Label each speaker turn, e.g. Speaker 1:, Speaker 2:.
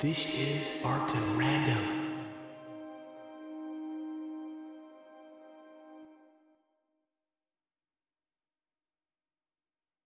Speaker 1: This is Art to Random.